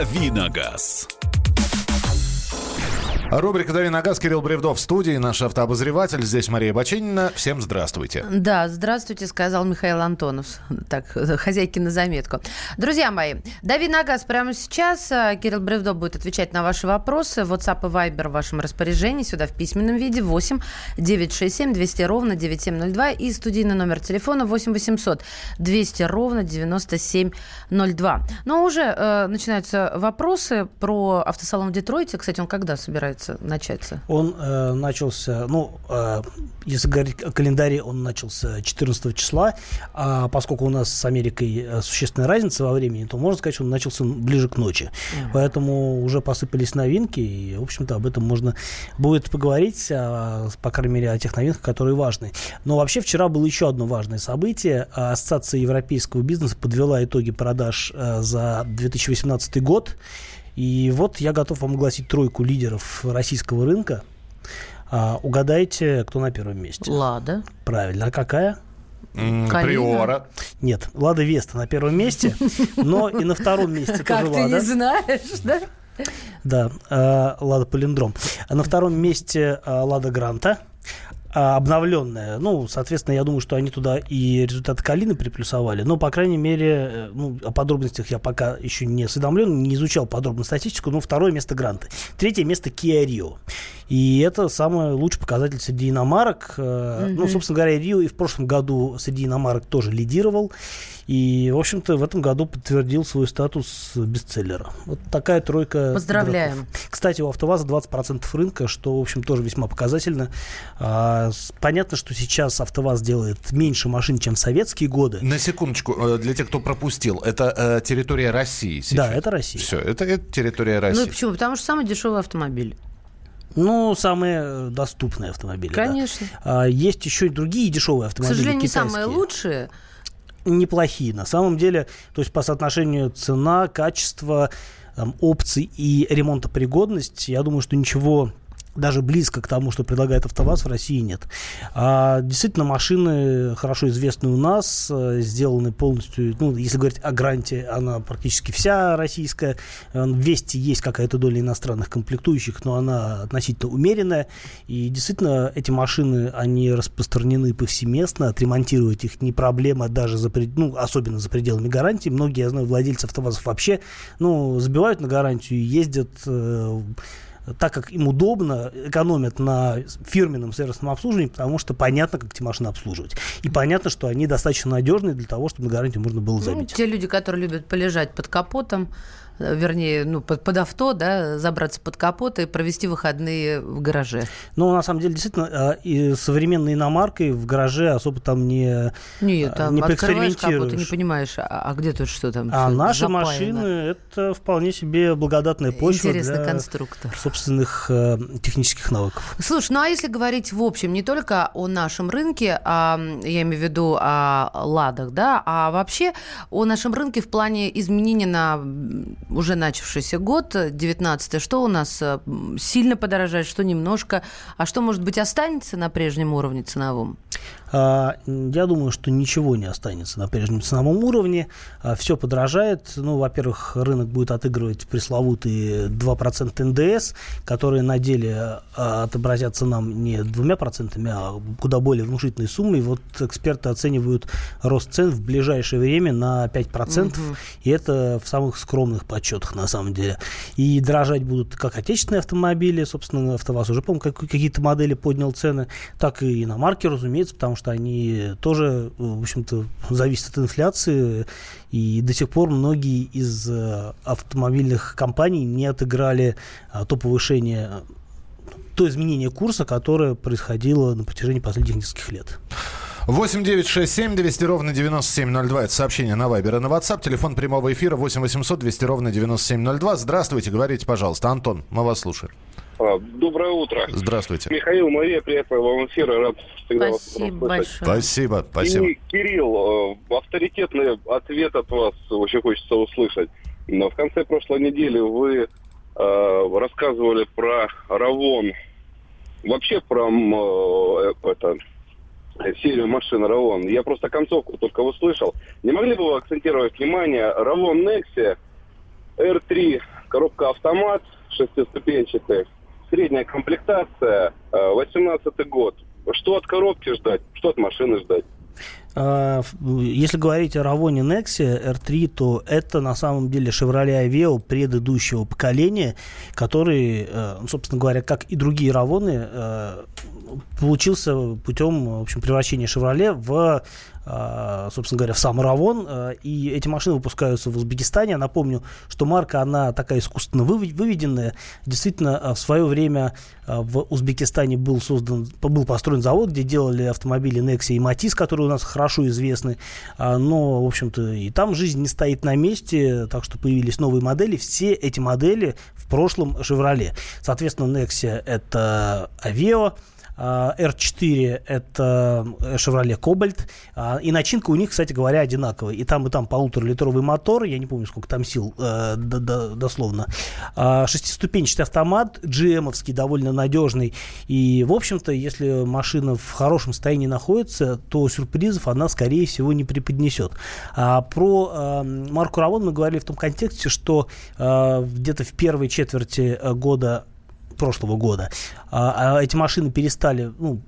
Давиногаз. Рубрика «Дави на газ», Кирилл Бревдов в студии, наш автообозреватель. Здесь Мария Бачинина. Всем здравствуйте. Да, здравствуйте, сказал Михаил Антонов. Так, хозяйки на заметку. Друзья мои, «Дави на газ» прямо сейчас. Кирилл Бревдов будет отвечать на ваши вопросы. WhatsApp и Viber в вашем распоряжении. Сюда в письменном виде 8 967 200 ровно 9702. И студийный номер телефона 8 800 200 ровно 9702. Но уже э, начинаются вопросы про автосалон в Детройте. Кстати, он когда собирается собирается начаться? Он э, начался, ну, э, если говорить о календаре, он начался 14 числа, а поскольку у нас с Америкой э, существенная разница во времени, то можно сказать, что он начался ближе к ночи. Mm. Поэтому уже посыпались новинки, и, в общем-то, об этом можно будет поговорить, а, по крайней мере, о тех новинках, которые важны. Но вообще вчера было еще одно важное событие. Ассоциация европейского бизнеса подвела итоги продаж э, за 2018 год. И вот я готов вам огласить тройку лидеров российского рынка. А, угадайте, кто на первом месте? Лада. Правильно. А какая? Приора. Нет, Лада Веста на первом месте, но и на втором месте тоже Как ты не знаешь, да? Да, э, Лада Полиндром. А на втором месте э, Лада Гранта. А, обновленная. Ну, соответственно, я думаю, что они туда и результаты Калины приплюсовали. Но, по крайней мере, э, ну, о подробностях я пока еще не осведомлен, не изучал подробно статистику. Но второе место Гранты. Третье место Kia Rio. И это самый лучший показатель среди иномарок. Mm-hmm. Ну, собственно говоря, Рио и в прошлом году среди иномарок тоже лидировал. И, в общем-то, в этом году подтвердил свой статус бестселлера. Вот такая тройка. Поздравляем. Игроков. Кстати, у АвтоВАЗа 20% рынка, что, в общем, тоже весьма показательно. А, понятно, что сейчас АвтоВАЗ делает меньше машин, чем в советские годы. На секундочку, э, для тех, кто пропустил, это э, территория России сейчас? Да, это Россия. Все, это, это территория России. Ну почему? Потому что самый дешевый автомобиль. Ну, самые доступные автомобили. Конечно. Да. А, есть еще и другие дешевые автомобили. К сожалению, китайские. не самые лучшие неплохие. На самом деле, то есть по соотношению цена, качество, там, опций и ремонтопригодность, я думаю, что ничего даже близко к тому, что предлагает АвтоВАЗ, в России нет. А, действительно, машины хорошо известны у нас, э, сделаны полностью, ну, если говорить о гранте, она практически вся российская. Э, в Вести есть какая-то доля иностранных комплектующих, но она относительно умеренная. И действительно, эти машины, они распространены повсеместно, отремонтировать их не проблема даже за, ну, особенно за пределами гарантии. Многие, я знаю, владельцы АвтоВАЗов вообще, ну, забивают на гарантию и ездят э, так как им удобно, экономят на фирменном сервисном обслуживании, потому что понятно, как эти машины обслуживать. И понятно, что они достаточно надежные для того, чтобы на гарантию можно было ну, забить. Ну, те люди, которые любят полежать под капотом, вернее, ну, под, под авто, да, забраться под капот и провести выходные в гараже. Ну, на самом деле, действительно, а, и современной иномаркой в гараже особо там не Нет, там не открываешь капот, ты не понимаешь, а, а где тут что там? А наши запаяно. машины – это вполне себе благодатная почва Интересный для конструктор. собственных э, технических навыков. Слушай, ну а если говорить в общем не только о нашем рынке, а, я имею в виду о ладах, да, а вообще о нашем рынке в плане изменения на уже начавшийся год, 19 что у нас э, сильно подорожает, что немножко, а что, может быть, останется на прежнем уровне ценовом? А, я думаю, что ничего не останется на прежнем ценовом уровне. А, Все подорожает. Ну, во-первых, рынок будет отыгрывать пресловутые 2% НДС, которые на деле а, отобразятся нам не двумя процентами, а куда более внушительной суммой. Вот эксперты оценивают рост цен в ближайшее время на 5%, угу. и это в самых скромных подсчетах на самом деле. И дорожать будут как отечественные автомобили, собственно, АвтоВАЗ уже, по-моему, какие-то модели поднял цены, так и иномарки, разумеется, потому что они тоже, в общем-то, зависят от инфляции, и до сих пор многие из э, автомобильных компаний не отыграли а, то повышение то изменение курса, которое происходило на протяжении последних нескольких лет. 8 9 6 7 200 ровно 9702. Это сообщение на Вайбер и на WhatsApp. Телефон прямого эфира 8 800 200 ровно 9702. Здравствуйте, говорите, пожалуйста. Антон, мы вас слушаем. А, доброе утро. Здравствуйте. Михаил, Мария, приятного вам эфира. Рад всегда спасибо вас большое. Спасибо, спасибо. И, Кирилл, э, авторитетный ответ от вас очень хочется услышать. Но в конце прошлой недели вы э, рассказывали про Равон. Вообще про э, это, серию машин Равон. Я просто концовку только услышал. Не могли бы вы акцентировать внимание? Равон Nexia – R3, коробка автомат, шестиступенчатый, средняя комплектация, 18 год. Что от коробки ждать, что от машины ждать? А, если говорить о Равоне Nexia R3, то это на самом деле Chevrolet Aveo предыдущего поколения, который, э, ну, собственно говоря, как и другие Равоны, э, получился путем в общем, превращения Chevrolet в собственно говоря, в сам Равон. А, и эти машины выпускаются в Узбекистане. Напомню, что марка, она такая искусственно выведенная. Действительно, а, в свое время в Узбекистане был создан, был построен завод, где делали автомобили Nexia и Матис, которые у нас хорошо известны. Но, в общем-то, и там жизнь не стоит на месте, так что появились новые модели. Все эти модели в прошлом Chevrolet. Соответственно, Nexia это Aveo, R4 а, это Chevrolet Cobalt. А, и начинка у них, кстати говоря, одинаковая. И там, и там полуторалитровый мотор. Я не помню, сколько там сил э, дословно. А, шестиступенчатый автомат. GM-овский, довольно надежный. И, в общем-то, если машина в хорошем состоянии находится, то сюрпризов она, скорее всего, не преподнесет. Про марку Равон мы говорили в том контексте, что где-то в первой четверти года прошлого года. А, а эти машины перестали, ну,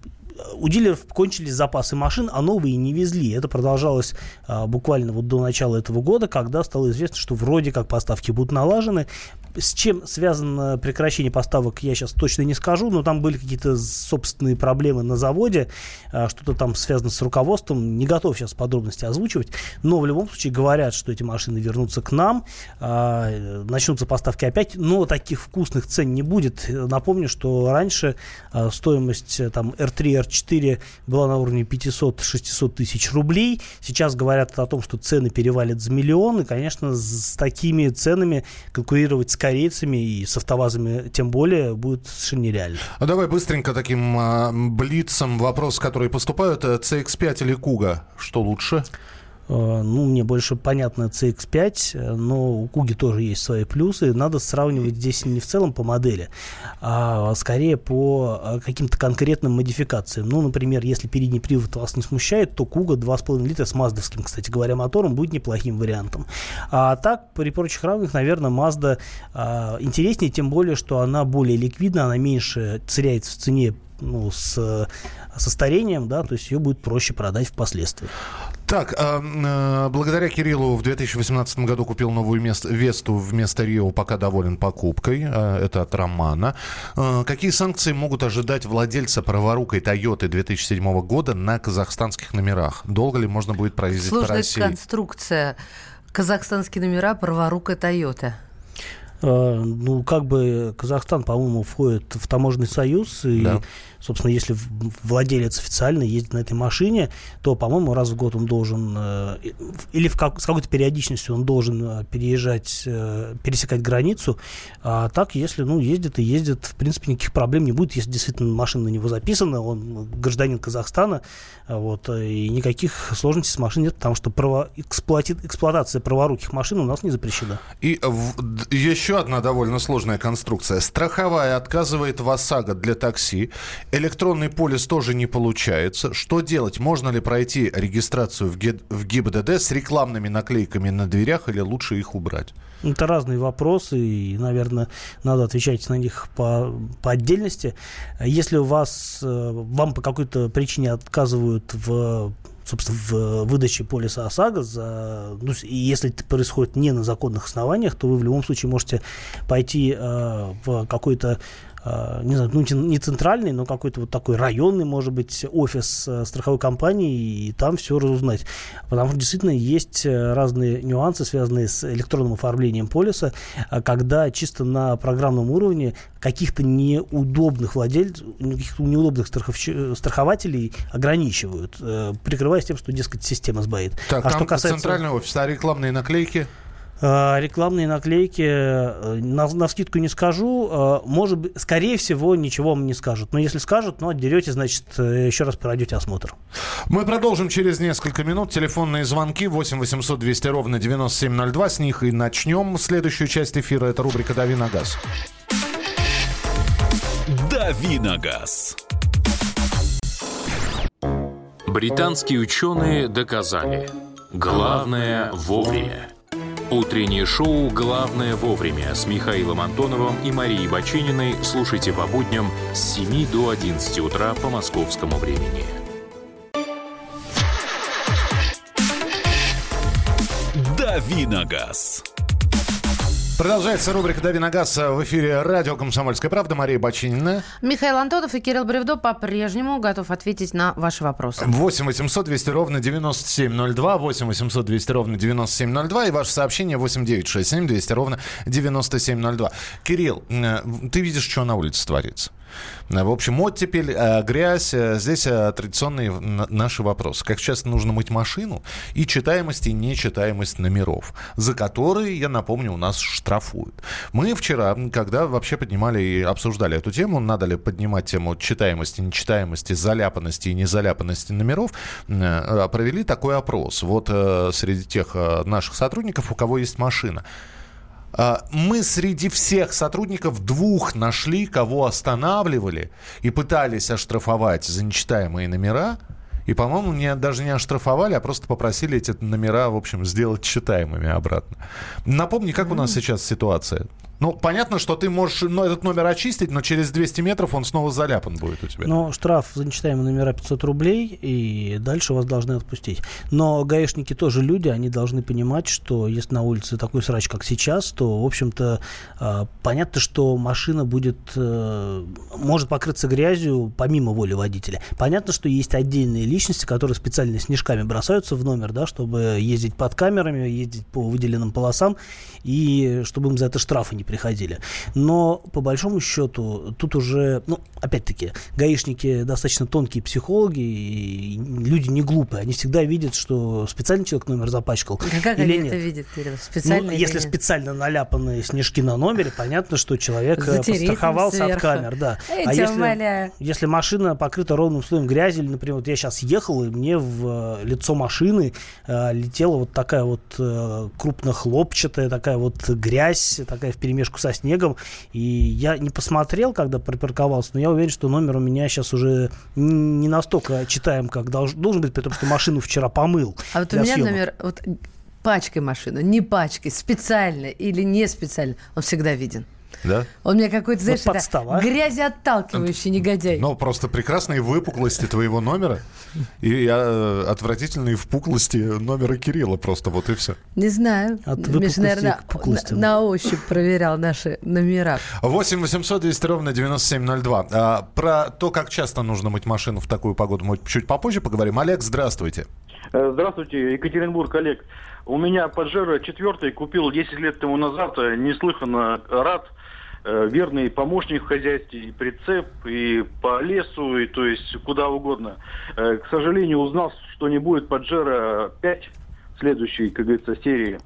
у дилеров кончились запасы машин, а новые не везли. Это продолжалось а, буквально вот до начала этого года, когда стало известно, что вроде как поставки будут налажены. С чем связано прекращение поставок, я сейчас точно не скажу, но там были какие-то собственные проблемы на заводе, а, что-то там связано с руководством, не готов сейчас подробности озвучивать, но в любом случае говорят, что эти машины вернутся к нам, а, начнутся поставки опять, но таких вкусных цен не будет. Напомню, что раньше а, стоимость э, там R3, R4 была на уровне 500-600 тысяч рублей, сейчас говорят о том, что цены перевалят за миллион, и, конечно, с такими ценами конкурировать с корейцами и с автовазами тем более будет совершенно нереально. А давай быстренько таким а, блицом вопрос, которые поступают. CX-5 или Куга, что лучше? Э, ну, мне больше понятно CX5, но у Куги тоже есть свои плюсы. Надо сравнивать здесь не в целом по модели, а скорее по э, каким-то конкретным модификациям. Ну, например, если передний привод вас не смущает, то Куга 2,5 литра с маздовским, кстати говоря, мотором будет неплохим вариантом. А так, при прочих равных, наверное, Mazda а, интереснее, тем более, что она более ликвидна, она меньше теряется в цене ну, с, со старением, да, то есть ее будет проще продать впоследствии. Так, э, э, благодаря Кириллу в 2018 году купил новую мест, Весту вместо Рио, пока доволен покупкой. Э, это от Романа. Э, какие санкции могут ожидать владельца праворукой Toyota 2007 года на казахстанских номерах? Долго ли можно будет проездить Сложная по России? конструкция. Казахстанские номера праворукой Toyota. Э, ну, как бы Казахстан, по-моему, входит в таможенный союз, и да собственно, если владелец официально ездит на этой машине, то, по-моему, раз в год он должен, э, или в как, с какой-то периодичностью он должен э, переезжать, э, пересекать границу. А так, если, ну, ездит и ездит, в принципе, никаких проблем не будет, если действительно машина на него записана, он гражданин Казахстана, вот, и никаких сложностей с машиной нет, потому что право, эксплуати, эксплуатация праворуких машин у нас не запрещена. И в, еще одна довольно сложная конструкция. Страховая отказывает в ОСАГО для такси Электронный полис тоже не получается. Что делать? Можно ли пройти регистрацию в, ГИ, в ГИБДД с рекламными наклейками на дверях или лучше их убрать? Это разные вопросы, и, наверное, надо отвечать на них по, по отдельности. Если у вас, э, вам по какой-то причине отказывают в собственно, в выдаче полиса ОСАГО, за, ну, если это происходит не на законных основаниях, то вы в любом случае можете пойти э, в какой-то не знаю, ну, не центральный, но какой-то вот такой районный, может быть, офис э, страховой компании, и там все разузнать. Потому что действительно есть э, разные нюансы, связанные с электронным оформлением полиса, а когда чисто на программном уровне каких-то неудобных владельцев, каких-то неудобных страховщ... страхователей ограничивают, э, прикрываясь тем, что, дескать, система сбоит. Так, а что касается... центральный офис, а рекламные наклейки? Э, рекламные наклейки, э, на, на скидку не скажу, э, может быть, скорее всего, ничего вам не скажут. Но если скажут, ну, отдерете, значит, еще раз пройдете осмотр. Мы продолжим через несколько минут. Телефонные звонки 8 800 200 ровно 9702. С них и начнем следующую часть эфира. Это рубрика «Дави на газ». «Дави на газ». Британские ученые доказали. Главное – вовремя. Утреннее шоу «Главное вовремя» с Михаилом Антоновым и Марией Бачининой слушайте по будням с 7 до 11 утра по московскому времени. Давиногаз. Продолжается рубрика «Дави на газ» в эфире радио «Комсомольская правда». Мария Бочинина. Михаил Антонов и Кирилл Бревдо по-прежнему готов ответить на ваши вопросы. 8 800 200 ровно 9702, 8 800 200 ровно 9702 и ваше сообщение 8 967 200 ровно 9702. Кирилл, э, ты видишь, что на улице творится? В общем, оттепель, э, грязь. Э, здесь э, традиционные наши вопросы. Как часто нужно мыть машину? И читаемость и нечитаемость номеров, за которые, я напомню, у нас штрафуют. Мы вчера, когда вообще поднимали и обсуждали эту тему, надо ли поднимать тему читаемости, нечитаемости, заляпанности и незаляпанности номеров, провели такой опрос. Вот среди тех наших сотрудников, у кого есть машина. А, мы среди всех сотрудников двух нашли, кого останавливали и пытались оштрафовать за нечитаемые номера. И, по-моему, не, даже не оштрафовали, а просто попросили эти номера, в общем, сделать читаемыми обратно. Напомни, как у нас сейчас ситуация? Ну, понятно, что ты можешь ну, этот номер очистить, но через 200 метров он снова заляпан будет у тебя. Ну, штраф за нечитаемые номера 500 рублей, и дальше вас должны отпустить. Но гаишники тоже люди, они должны понимать, что если на улице такой срач, как сейчас, то, в общем-то, э, понятно, что машина будет, э, может покрыться грязью помимо воли водителя. Понятно, что есть отдельные личности, которые специально снежками бросаются в номер, да, чтобы ездить под камерами, ездить по выделенным полосам, и чтобы им за это штрафы не приходили. Но, по большому счету, тут уже, ну, опять-таки, гаишники достаточно тонкие психологи, и люди не глупые. Они всегда видят, что специальный человек номер запачкал. Как или они нет. это видят, Кирилл? Специально ну, если нет? специально наляпанные снежки на номере, понятно, что человек э, Затереть подстраховался от камер. Да. Эй, а если, если машина покрыта ровным слоем грязи, или, например, вот я сейчас ехал, и мне в э, лицо машины э, летела вот такая вот э, крупнохлопчатая, такая вот грязь, такая вперемешку вперемешку со снегом. И я не посмотрел, когда припарковался, но я уверен, что номер у меня сейчас уже не настолько читаем, как долж, должен быть, потому что машину вчера помыл. А вот у меня съемок. номер вот, пачкой машину, не пачкой, специально или не специально, он всегда виден. Да? Он мне какой-то, знаешь, вот подстава. грязеотталкивающий негодяй. Ну, просто прекрасные выпуклости твоего номера и э, отвратительные впуклости номера Кирилла просто, вот и все. Не знаю. От Миша, наверное, на, на ощупь проверял наши номера. 8 800 200 ровно 9702. А, про то, как часто нужно мыть машину в такую погоду, мы чуть попозже поговорим. Олег, здравствуйте. Э, здравствуйте, Екатеринбург, Олег. У меня Паджеро четвертый купил 10 лет тому назад, э, неслыханно рад – Э, верный помощник в хозяйстве, и прицеп, и по лесу, и то есть куда угодно. К сожалению, узнал, что не будет Паджеро 5 следующей, как говорится, серии.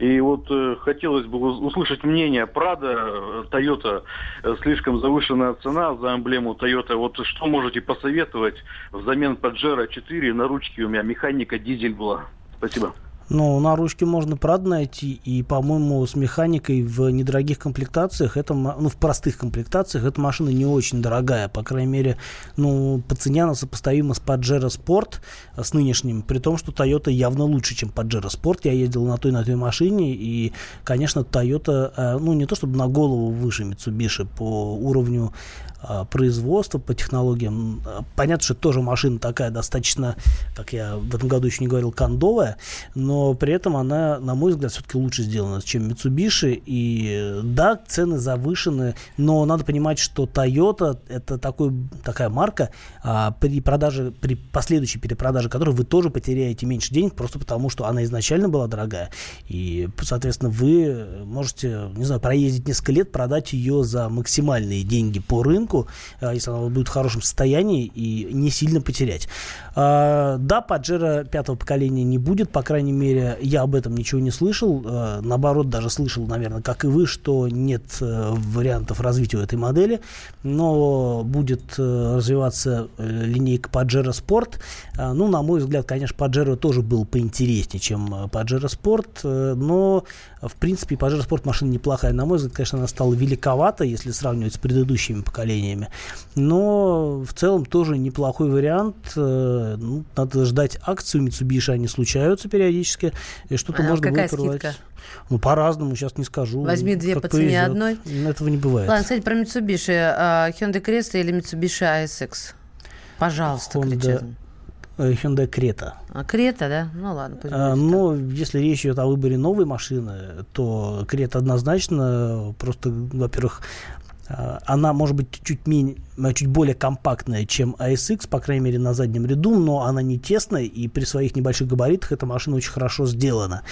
И вот э, хотелось бы услышать мнение Прада, Тойота, э, слишком завышенная цена за эмблему Тойота. Вот что можете посоветовать взамен Паджеро 4 на ручке у меня механика дизель была. Спасибо. Ну, на ручке можно, правда, найти. И, по-моему, с механикой в недорогих комплектациях, это, ну, в простых комплектациях, эта машина не очень дорогая. По крайней мере, ну, по цене она сопоставима с Pajero Sport, э, с нынешним. При том, что Toyota явно лучше, чем Pajero Sport. Я ездил на той на той машине. И, конечно, Toyota, э, ну, не то чтобы на голову выше Mitsubishi по уровню производства, по технологиям. Понятно, что тоже машина такая достаточно, как я в этом году еще не говорил, кондовая, но при этом она, на мой взгляд, все-таки лучше сделана, чем Mitsubishi. И да, цены завышены, но надо понимать, что Toyota это такой, такая марка, а, при продаже, при последующей перепродаже которой вы тоже потеряете меньше денег, просто потому что она изначально была дорогая. И, соответственно, вы можете, не знаю, проездить несколько лет, продать ее за максимальные деньги по рынку, рынку, а, если она будет в хорошем состоянии, и не сильно потерять. А, да, Паджеро пятого поколения не будет, по крайней мере, я об этом ничего не слышал. А, наоборот, даже слышал, наверное, как и вы, что нет э, вариантов развития этой модели, но будет э, развиваться э, линейка Паджеро Sport. Ну, на мой взгляд, конечно, Паджеро тоже был поинтереснее, чем Паджеро Sport, но, в принципе, Паджеро Sport машина неплохая. На мой взгляд, конечно, она стала великовата, если сравнивать с предыдущими поколениями. Но в целом тоже неплохой вариант. Э, ну, надо ждать акцию Mitsubishi, они случаются периодически, и что-то А можно какая будет порвать. скидка? Ну, по-разному, сейчас не скажу. Возьми две Как по цене повезет. одной. Этого не бывает. Ладно, кстати, про Mitsubishi. А, Hyundai Cresta или Mitsubishi ASX? Пожалуйста, Honda кричат. Э, Hyundai Creta. А Крета, да? Ну ладно, пусть А, будет Но если речь идет о выборе новой машины, то Крета однозначно просто, во-первых, а, она может быть чуть, менее, чуть более компактная, чем ASX, по крайней мере, на заднем ряду, но она не тесная, и при своих небольших габаритах эта машина очень хорошо сделана.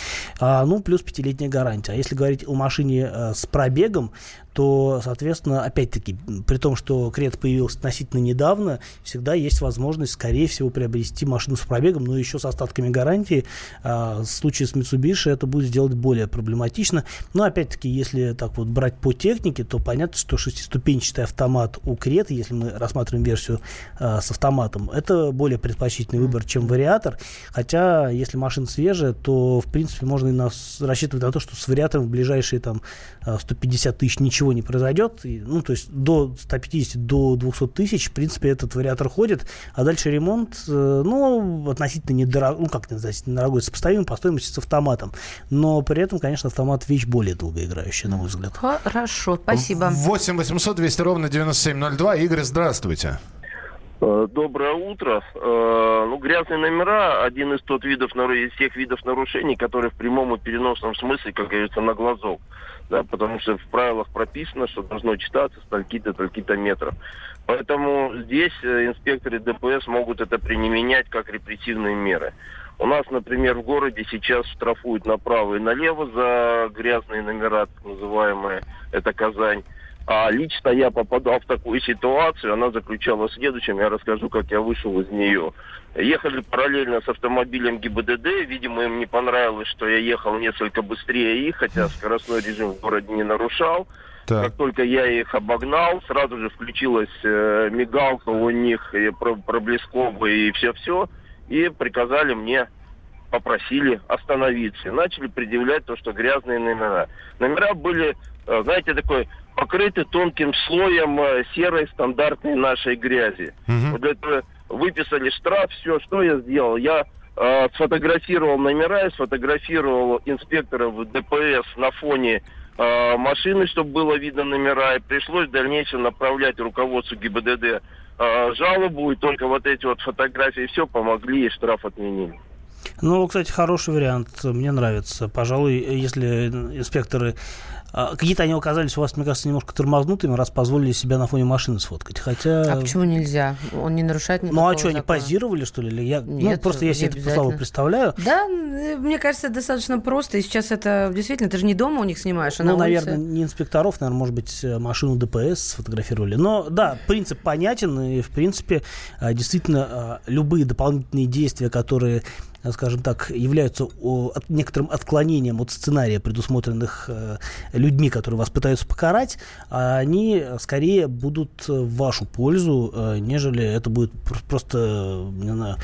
А, ну, плюс пятилетняя гарантия. А если говорить о машине а, с пробегом, то, соответственно, опять-таки, при том, что Крет появился относительно недавно, всегда есть возможность, скорее всего, приобрести машину с пробегом, но еще с остатками гарантии. А, в случае с Mitsubishi это будет сделать более проблематично. Но, опять-таки, если так вот брать по технике, то понятно, что шестиступенчатый автомат у Крет, если мы рассматриваем версию а, с автоматом, это более предпочтительный выбор, чем вариатор. Хотя, если машина свежая, то, в принципе, можно и нас рассчитывать на то, что с вариатором в ближайшие там а, 150 тысяч ничего не произойдет. И, ну, то есть до 150 до 200 тысяч, в принципе, этот вариатор ходит. А дальше ремонт, э, ну, относительно недорогой, ну, как относительно дорогой, сопоставим по стоимости с автоматом. Но при этом, конечно, автомат вещь более долгоиграющая, на мой взгляд. Хорошо, спасибо. 8 800 200 ровно 9702. Игорь, здравствуйте. Э, Доброе утро. Э, Ну, грязные номера один из тот видов, из тех видов нарушений, которые в прямом и переносном смысле, как говорится, на глазок. Да, потому что в правилах прописано, что должно читаться стальки-то, стальки-то метров. Поэтому здесь э, инспекторы ДПС могут это применять как репрессивные меры. У нас, например, в городе сейчас штрафуют направо и налево за грязные номера, так называемые, это Казань. А лично я попадал в такую ситуацию, она заключалась в следующем, я расскажу, как я вышел из нее. Ехали параллельно с автомобилем ГИБДД, видимо, им не понравилось, что я ехал несколько быстрее их, хотя скоростной режим в городе не нарушал. Так. Как только я их обогнал, сразу же включилась э, мигалка у них, и про- проблесковая и все-все, и приказали мне попросили остановиться. Начали предъявлять то, что грязные номера. Номера были, э, знаете, такой покрыты тонким слоем э, серой стандартной нашей грязи. Мгм. Вот для этого выписали штраф, все, что я сделал? Я э, сфотографировал номера и сфотографировал инспекторов ДПС на фоне э, машины, чтобы было видно номера, и пришлось в дальнейшем направлять руководству ГИБДД э, жалобу, и только вот эти вот фотографии все помогли, и штраф отменили. Ну, кстати, хороший вариант. Мне нравится. Пожалуй, если инспекторы... а, Какие-то они оказались у вас, мне кажется, немножко тормознутыми, раз позволили себя на фоне машины сфоткать. Хотя... А почему нельзя? Он не нарушает никакого Ну, а что, они закона. позировали, что ли? Или я... ну, Нет, просто я себе это обязательно. представляю. Да, э, мне кажется, достаточно просто. И сейчас это действительно, ты же не дома у них снимаешь, а ну, на улице. наверное, не инспекторов, наверное, может быть, э, машину ДПС сфотографировали. Но да, принцип понятен, и, в принципе, а, действительно, а, любые дополнительные действия, которые скажем так, являются от- некоторым отклонением от сценария, предусмотренных э, людьми, которые вас пытаются покарать, а они скорее будут в вашу пользу, э, нежели это будет пр- просто, э, не знаю,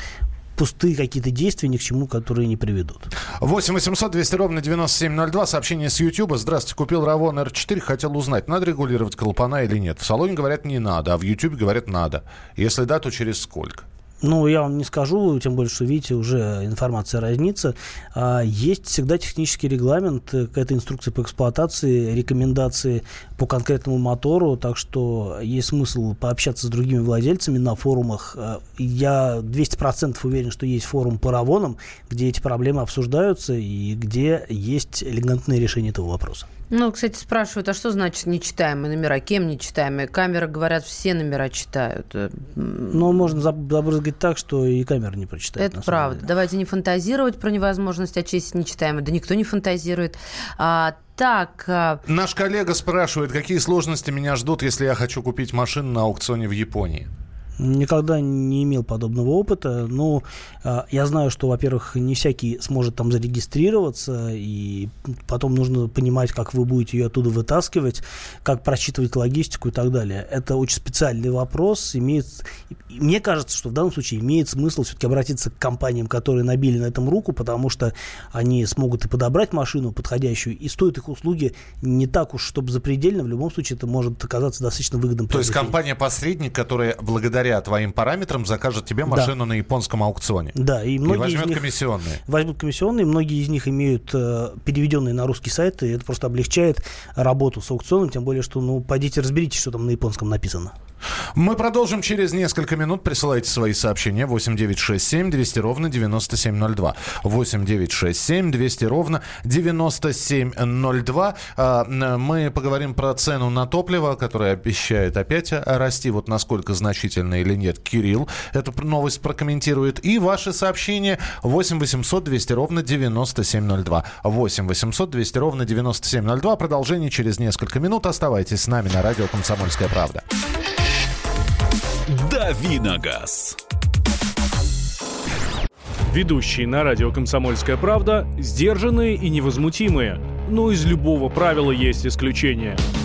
пустые какие-то действия, ни к чему, которые не приведут. 8 800 200 ровно 9702. Сообщение с YouTube. Здравствуйте, купил Равон R4, хотел узнать, надо регулировать клапана или нет. В салоне говорят не надо, а в YouTube говорят надо. Если да, то через сколько? Ну, я вам не скажу, тем более, что, видите, уже информация разнится. А, Есть всегда технический регламент, э, какая-то инструкция по эксплуатации, рекомендации по конкретному мотору, так что есть смысл пообщаться с другими владельцами на форумах. А, Я 200% уверен, что есть форум по Равонам, где эти проблемы обсуждаются и где есть элегантное решение этого вопроса. Ну, кстати, спрашивают, а что значит нечитаемые номера? Кем нечитаемые? Камеры, говорят, все номера читают. Но можно заб- забрызгать так, что и камера не прочитает. Это правда. деле. Давайте не фантазировать про невозможность очистить нечитаемые. Да никто не фантазирует. А, так, а, Наш коллега спрашивает, какие сложности меня ждут, если я хочу купить машину на аукционе в Японии. Никогда не имел подобного опыта. Ну, я знаю, что, во-первых, не всякий сможет там зарегистрироваться, и потом нужно понимать, как вы будете ее оттуда вытаскивать, как просчитывать логистику и так далее. Это очень специальный вопрос. Имеет... Мне кажется, что в данном случае имеет смысл все-таки обратиться к компаниям, которые набили на этом руку, потому что они смогут и подобрать машину подходящую, и стоят их услуги не так уж, чтобы запредельно. В любом случае, это может оказаться достаточно выгодным. То есть компания-посредник, которая благодаря благодаря твоим параметрам закажет тебе машину да. на японском аукционе. Да, и многие и возьмет из них комиссионные. Возьмут комиссионные, многие из них имеют э, переведенные на русский сайт, и это просто облегчает работу с аукционом, тем более, что, ну, пойдите разберитесь, что там на японском написано. Мы продолжим через несколько минут. Присылайте свои сообщения 8967 200 ровно 9702. 8967 200 ровно 9702. А, мы поговорим про цену на топливо, которая обещает опять расти. Вот насколько значительно или нет. Кирилл эту новость прокомментирует. И ваши сообщения 8 800 200 ровно 9702. 8 800 200 ровно 9702. Продолжение через несколько минут. Оставайтесь с нами на радио «Комсомольская правда». Давиногаз. Ведущие на радио «Комсомольская правда» сдержанные и невозмутимые. Но из любого правила есть исключение –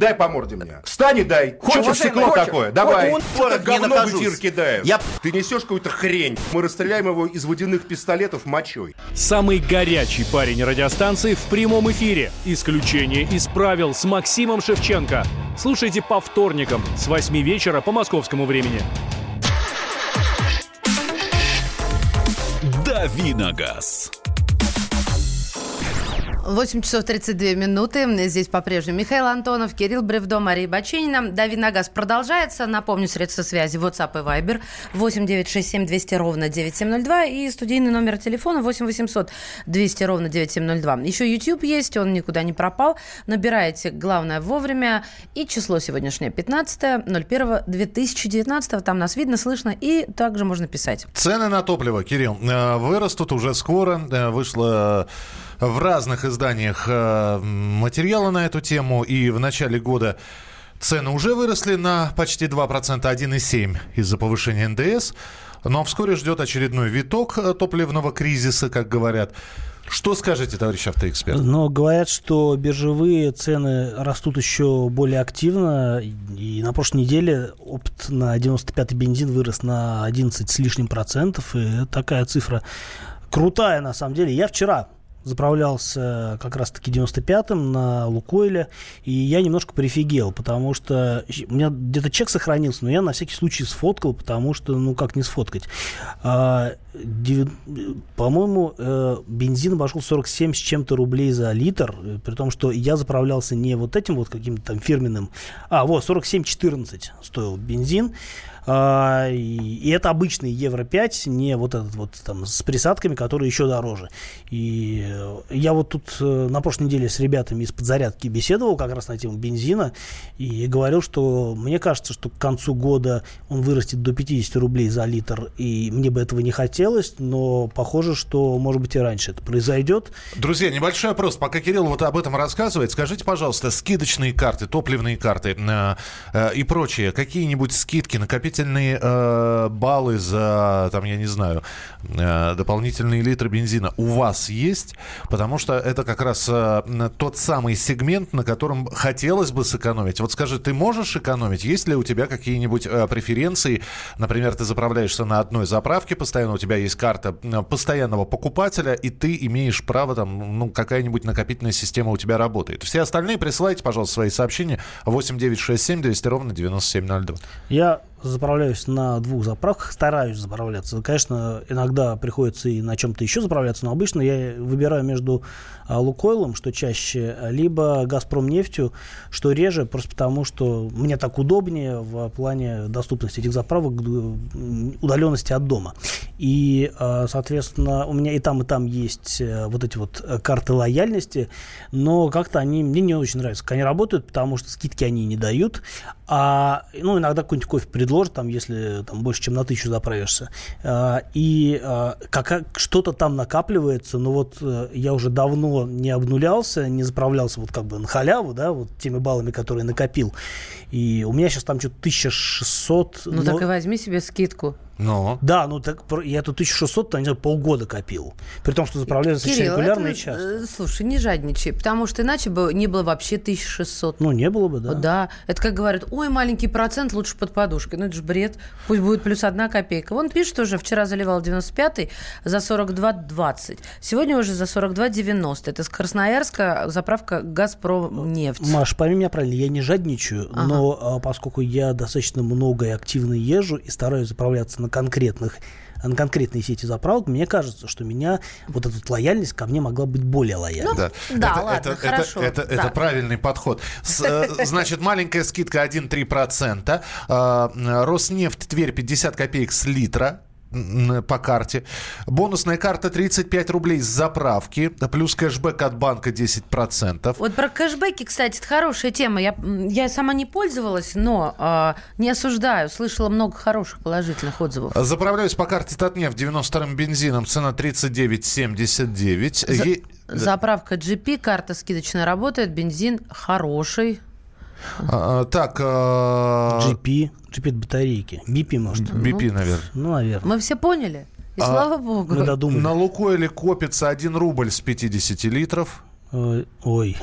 дай по морде мне. Встань и дай. Хочешь стекло хочешь? такое? Давай. Он ты говно в эфир кидаешь? Я... Ты несешь какую-то хрень. Мы расстреляем его из водяных пистолетов мочой. Самый горячий парень радиостанции в прямом эфире. Исключение из правил с Максимом Шевченко. Слушайте по вторникам с 8 вечера по московскому времени. Давиногаз. 8 часов 32 минуты. Здесь по-прежнему Михаил Антонов, Кирилл Бревдо, Мария Бачинина. Дави на газ продолжается. Напомню, средства связи WhatsApp и Viber 8 967 200 ровно 9702 и студийный номер телефона 8 800 200 ровно 9702. Еще YouTube есть, он никуда не пропал. Набираете, главное, вовремя. И число сегодняшнее 15 01 2019. Там нас видно, слышно и также можно писать. Цены на топливо, Кирилл, э, вырастут уже скоро. Э, вышло в разных изданиях э, материалы на эту тему. И в начале года цены уже выросли на почти 2%, 1,7% из-за повышения НДС. Но вскоре ждет очередной виток э, топливного кризиса, как говорят. Что скажете, товарищ автоэксперт? Но говорят, что биржевые цены растут еще более активно. И на прошлой неделе опт на 95-й бензин вырос на 11 с лишним процентов. И такая цифра крутая на самом деле. Я вчера заправлялся как раз-таки 95-м на Лукойле, и я немножко прифигел, потому что у меня где-то чек сохранился, но я на всякий случай сфоткал, потому что, ну, как не сфоткать. А, по-моему, э, бензин обошел 47 с чем-то рублей за литр, э, при том, что я заправлялся не вот этим вот каким-то там фирменным, а, вот, 47,14 стоил бензин, а, и это обычный Евро-5, не вот этот вот там с присадками, которые еще дороже. И э, я вот тут э, на прошлой неделе с ребятами из подзарядки беседовал как раз на тему бензина и говорил, что мне кажется, что к концу года он вырастет до 50 рублей за литр, и мне бы этого не хотелось, но похоже, что может быть и раньше это произойдет. Друзья, небольшой вопрос. Пока Кирилл вот об этом рассказывает, скажите, пожалуйста, скидочные карты, топливные карты э, э, и прочие, какие-нибудь скидки, накопительные накопительные э, баллы за, там, я не знаю, э, дополнительные литры бензина у вас есть? Потому что это как раз э, тот самый сегмент, на котором хотелось бы сэкономить. Вот скажи, ты можешь экономить? Есть ли у тебя какие-нибудь э, преференции? Например, ты заправляешься на одной заправке, постоянно у тебя есть карта э, постоянного покупателя, и ты имеешь право, там, ну, какая-нибудь накопительная система у тебя работает. Все остальные присылайте, пожалуйста, свои сообщения 8967 200 ровно 9702. Я заправляюсь на двух заправках, стараюсь заправляться. Конечно, иногда приходится и на чем-то еще заправляться, но обычно я выбираю между а, Лукойлом, что чаще, либо Газпром нефтью, что реже, просто потому что мне так удобнее в плане доступности этих заправок, удаленности от дома. И, а, соответственно, у меня и там, и там есть э, вот эти вот э, карты лояльности, но как-то они мне не очень нравятся, они работают, потому что скидки они не дают, а ну, иногда какой-нибудь кофе предлагают предложат, там, если там, больше, чем на тысячу заправишься. А, и а, как, что-то там накапливается, но вот а, я уже давно не обнулялся, не заправлялся вот как бы на халяву, да, вот теми баллами, которые накопил. И у меня сейчас там что-то 1600. Ну но... так и возьми себе скидку. Но. Да, ну так я тут 1600, не знаю, полгода копил. При том, что заправляю достаточно регулярно это, и часто. Э, слушай, не жадничай, потому что иначе бы не было вообще 1600. Ну, не было бы, да. Да. Это как говорят, ой, маленький процент лучше под подушкой. Ну, это же бред. Пусть будет плюс одна копейка. Вон пишет уже, вчера заливал 95-й за 42,20. Сегодня уже за 42,90. Это с Красноярска заправка «Газпром» нефть. Маш, пойми меня правильно, я не жадничаю, ага. но а, поскольку я достаточно много и активно езжу и стараюсь заправляться на конкретных на конкретные сети заправок, мне кажется, что меня вот эта лояльность ко мне могла быть более лояльной. Ну, да, да это, ладно, это, хорошо. Это, это, да. это правильный подход. С, э, значит, маленькая скидка 1-3%. Э, Роснефть Тверь 50 копеек с литра по карте. Бонусная карта 35 рублей с заправки, плюс кэшбэк от банка 10%. Вот про кэшбэки, кстати, это хорошая тема. Я, я сама не пользовалась, но э, не осуждаю. Слышала много хороших положительных отзывов. Заправляюсь по карте Татнефть 92-м бензином, цена 39,79. За, е... Заправка GP, карта скидочная работает, бензин хороший. А, а, так. А... GP. GP батарейки. BP, может. BP, ну, наверное. Ну, наверное. Мы все поняли. И а, слава богу. Мы додумали. На Лукойле копится 1 рубль с 50 литров. Ой. Ой,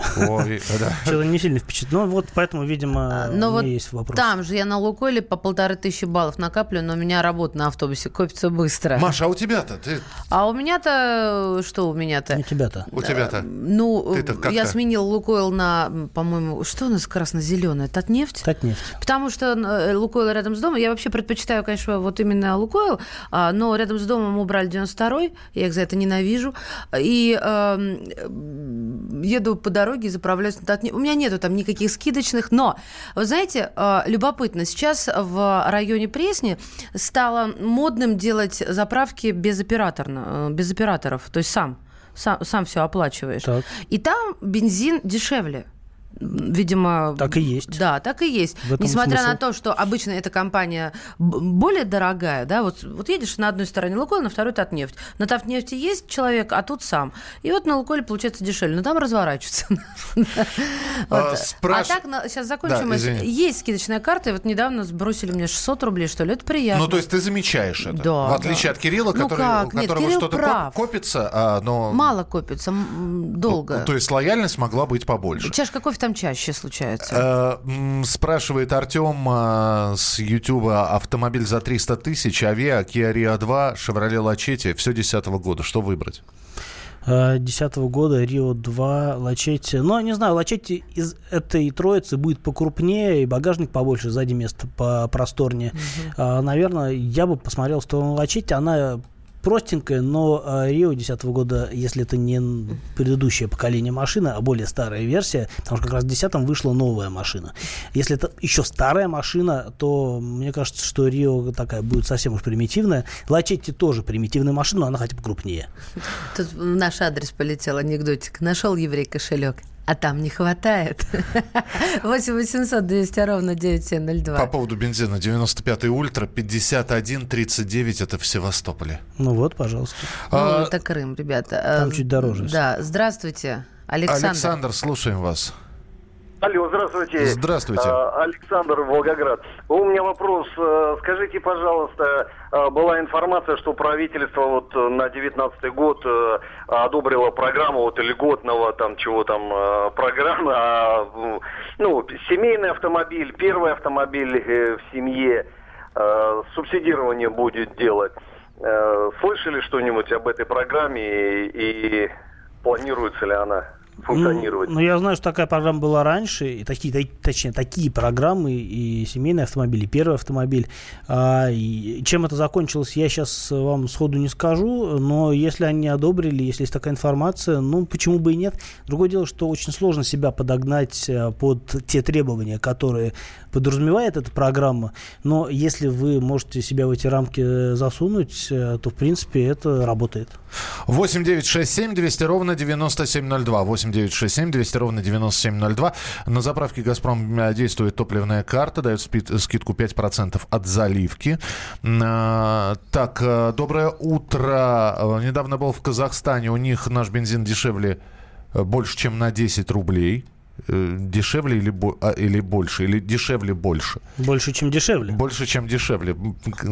да. Что-то не сильно впечатлено. Ну, вот поэтому, видимо, а, но вот есть вопрос. Там же я на Лукойле по полторы тысячи баллов накаплю, но у меня работа на автобусе копится быстро. Маша, а у тебя-то? Ты... А у меня-то... Что у меня-то? У тебя-то. У тебя-то. Ну, я сменил Лукойл на, по-моему, что у нас красно-зеленое? Татнефть? Татнефть. Потому что э, Лукойл рядом с домом. Я вообще предпочитаю, конечно, вот именно Лукойл, а, но рядом с домом убрали 92-й. Я их за это ненавижу. И эм, еду по дороге и заправляюсь. У меня нету там никаких скидочных, но, вы знаете, э, любопытно, сейчас в районе Пресни стало модным делать заправки без, операторно, э, без операторов, то есть сам, сам, сам все оплачиваешь. Так. И там бензин дешевле видимо... Так и есть. Да, так и есть. Несмотря смысл. на то, что обычно эта компания более дорогая, да, вот, вот едешь на одной стороне Лукойл, на второй Татнефть. На Татнефти есть человек, а тут сам. И вот на Лукойле получается дешевле, но там разворачиваются. А, а так, сейчас закончим. Есть скидочная карта, и вот недавно сбросили мне 600 рублей, что ли, это приятно. Ну, то есть ты замечаешь это? Да. В отличие от Кирилла, ну которого что-то копится, а, но... Мало копится, долго. То есть лояльность могла быть побольше. Чашка кофе там чаще случается? Э, спрашивает Артем э, с Ютуба. Автомобиль за 300 тысяч, Авиа, Kia Rio 2, Chevrolet Lachetti. Все 2010 года. Что выбрать? 2010 э, года Рио 2, Лачетти. Ну, не знаю, Лачетти из этой троицы будет покрупнее и багажник побольше, сзади место попросторнее. Угу. Наверное, я бы посмотрел в сторону Лачетти. Она простенькая, но а, Рио 2010 года, если это не предыдущее поколение машины, а более старая версия, потому что как раз в 2010 вышла новая машина. Если это еще старая машина, то мне кажется, что Рио такая будет совсем уж примитивная. Лачетти тоже примитивная машина, но она хотя бы крупнее. Тут в наш адрес полетел анекдотик. Нашел еврей кошелек а там не хватает. 8 800 200 ровно 9702. По поводу бензина. 95-й Ультра, 51-39, это в Севастополе. Ну вот, пожалуйста. Ну, а, это Крым, ребята. Там чуть дороже. Да, здравствуйте, Александр. Александр, слушаем вас. Алло, здравствуйте. Здравствуйте. А, Александр Волгоград. У меня вопрос. Э, скажите, пожалуйста, э, была информация, что правительство вот на 19 год э, одобрило программу вот льготного там чего там программы, а, ну, семейный автомобиль, первый автомобиль в семье, субсидирование будет делать. Слышали что-нибудь об этой программе и планируется ли она? Функционировать. Ну, ну, я знаю, что такая программа была раньше, и такие, точнее, такие программы, и семейный автомобиль, и первый автомобиль. А, и чем это закончилось, я сейчас вам сходу не скажу, но если они одобрили, если есть такая информация, ну, почему бы и нет. Другое дело, что очень сложно себя подогнать э, под те требования, которые подразумевает эта программа, но если вы можете себя в эти рамки засунуть, э, то, в принципе, это работает. 8 9 6 7 200 ровно 9702. 8 9 6 7 200 ровно 9702. На заправке «Газпром» э, действует топливная карта, дает скидку 5% от заливки. А, так, э, доброе утро. Э, недавно был в Казахстане. У них наш бензин дешевле больше, чем на 10 рублей. Э, дешевле или, а, или больше? Или дешевле больше? Больше, чем дешевле. Больше, чем дешевле.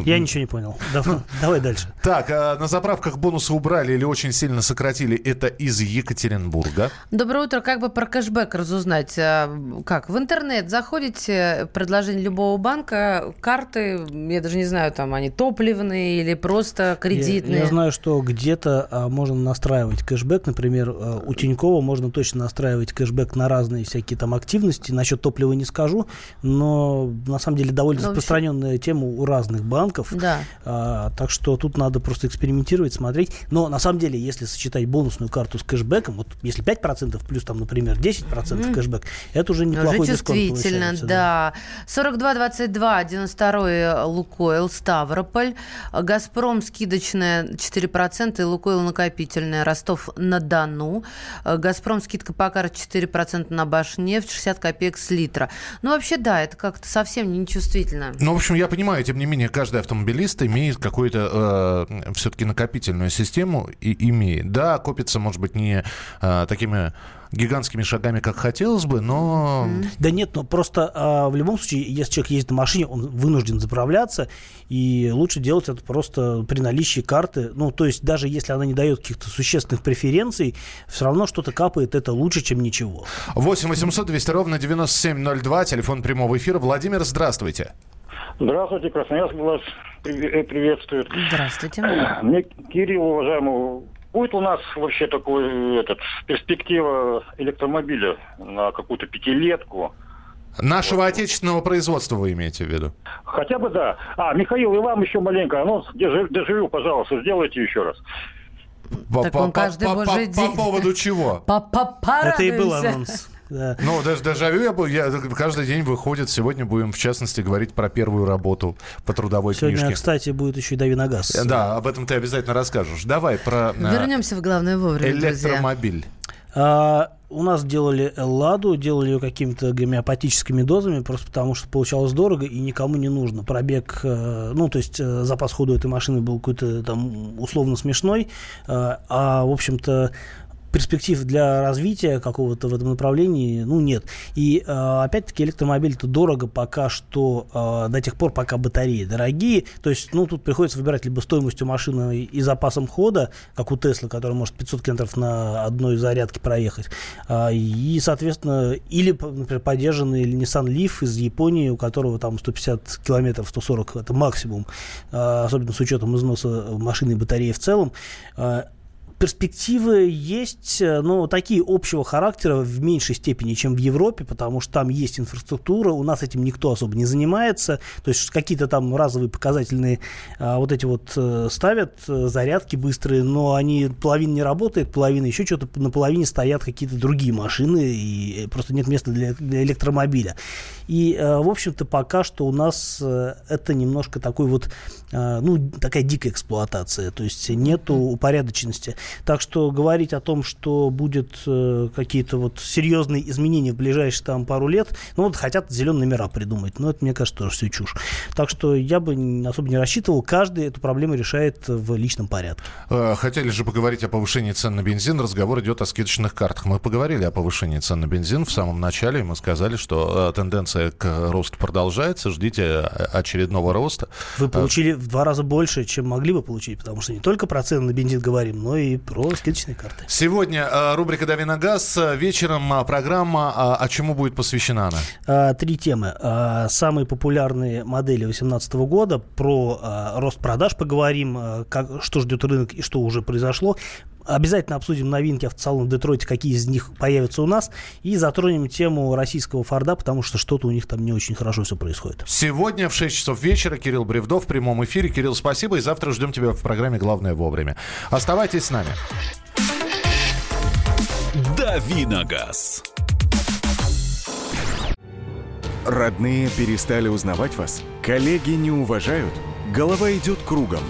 Я ничего не понял. Давай, давай дальше. Так, а на заправках бонусы убрали или очень сильно сократили. Это из Екатеринбурга. Доброе утро. Как бы про кэшбэк разузнать? А, как? В интернет заходите, предложение любого банка, карты, я даже не знаю, там они топливные или просто кредитные. Я, я знаю, что где-то а, можно настраивать кэшбэк. Например, а, у Тинькова можно точно настраивать кэшбэк на разные разные всякие там активности. Насчет топлива не скажу, но на самом деле довольно но ну, распространенная тема у разных банков. Да. А, так что тут надо просто экспериментировать, смотреть. Но на самом деле, если сочетать бонусную карту с кэшбэком, вот если 5% плюс там, например, 10% mm. кэшбэк, это уже неплохой уже чувствительно, да. да. 42-22, 92 Лукойл, Ставрополь, Газпром скидочная 4% и Лукойл накопительная, Ростов-на-Дону, Газпром скидка по карте 4% на Башнефть 60 копеек с литра. Ну, вообще, да, это как-то совсем не чувствительно. Ну, в общем, я понимаю, тем не менее, каждый автомобилист имеет какую-то э, все-таки накопительную систему и имеет. Да, копится, может быть, не э, такими гигантскими шагами, как хотелось бы, но... Да нет, но просто а, в любом случае, если человек ездит на машине, он вынужден заправляться, и лучше делать это просто при наличии карты. Ну, то есть даже если она не дает каких-то существенных преференций, все равно что-то капает, это лучше, чем ничего. 8 800 200 ровно 9702, телефон прямого эфира. Владимир, здравствуйте. Здравствуйте, Красноярск вас э, приветствует. Здравствуйте. Мне, Кирилл, уважаемый, Будет у нас вообще такой этот, перспектива электромобиля на какую-то пятилетку? Нашего вот. отечественного производства вы имеете в виду? Хотя бы да. А, Михаил, и вам еще маленько анонс. Дежавю, пожалуйста, сделайте еще раз. Так он каждый божий день. По поводу чего? Это и был анонс. Да. Ну, даже дежавю я, я каждый день выходит. Сегодня будем, в частности, говорить про первую работу по трудовой Сегодня, книжке. кстати, будет еще и Дави Нагас. Да, об этом ты обязательно расскажешь. Давай про... Э, Вернемся в главное вовремя, Электромобиль. А, у нас делали Элладу, делали ее какими-то гомеопатическими дозами, просто потому что получалось дорого и никому не нужно. Пробег, э, ну, то есть э, запас хода этой машины был какой-то там условно смешной, а, в общем-то, перспектив для развития какого-то в этом направлении, ну, нет. И, э, опять-таки, электромобиль это дорого пока что, э, до тех пор, пока батареи дорогие. То есть, ну, тут приходится выбирать либо стоимостью машины и запасом хода, как у Теслы, который может 500 километров на одной зарядке проехать. А, и, соответственно, или, например, поддержанный Nissan Leaf из Японии, у которого там 150 километров, 140 это максимум, а, особенно с учетом износа машины и батареи в целом перспективы есть, э, ну, такие общего характера в меньшей степени, чем в Европе, потому что там есть инфраструктура, у нас этим никто особо не занимается, то есть какие-то там разовые показательные а, вот эти вот а, ставят зарядки быстрые, но они, половина не работает, половина еще что-то, на половине стоят какие-то другие машины, и просто нет места для, для электромобиля. И, а, в общем-то, пока что у нас это немножко такой вот, а, ну, такая дикая эксплуатация, то есть нету упорядоченности. Так что говорить о том, что будет э, какие-то вот серьезные изменения в ближайшие там пару лет, ну вот хотят зеленые номера придумать, но это, мне кажется, тоже все чушь. Так что я бы особо не рассчитывал, каждый эту проблему решает в личном порядке. Э, хотели же поговорить о повышении цен на бензин, разговор идет о скидочных картах. Мы поговорили о повышении цен на бензин в самом начале, мы сказали, что э, тенденция к росту продолжается, ждите э, очередного роста. Вы получили в два раза больше, чем могли бы получить, потому что не только про цены на бензин говорим, но и про скидочные карты. Сегодня э, рубрика «Дави на газ». Вечером э, программа. А, а чему будет посвящена она? А, три темы. А, самые популярные модели 2018 года. Про рост продаж поговорим, как, что ждет рынок и что уже произошло. Обязательно обсудим новинки автосалона в Детройте, какие из них появятся у нас. И затронем тему российского Форда, потому что что-то у них там не очень хорошо все происходит. Сегодня в 6 часов вечера Кирилл Бревдов в прямом эфире. Кирилл, спасибо. И завтра ждем тебя в программе «Главное вовремя». Оставайтесь с нами. Давиногаз. Родные перестали узнавать вас? Коллеги не уважают? Голова идет кругом –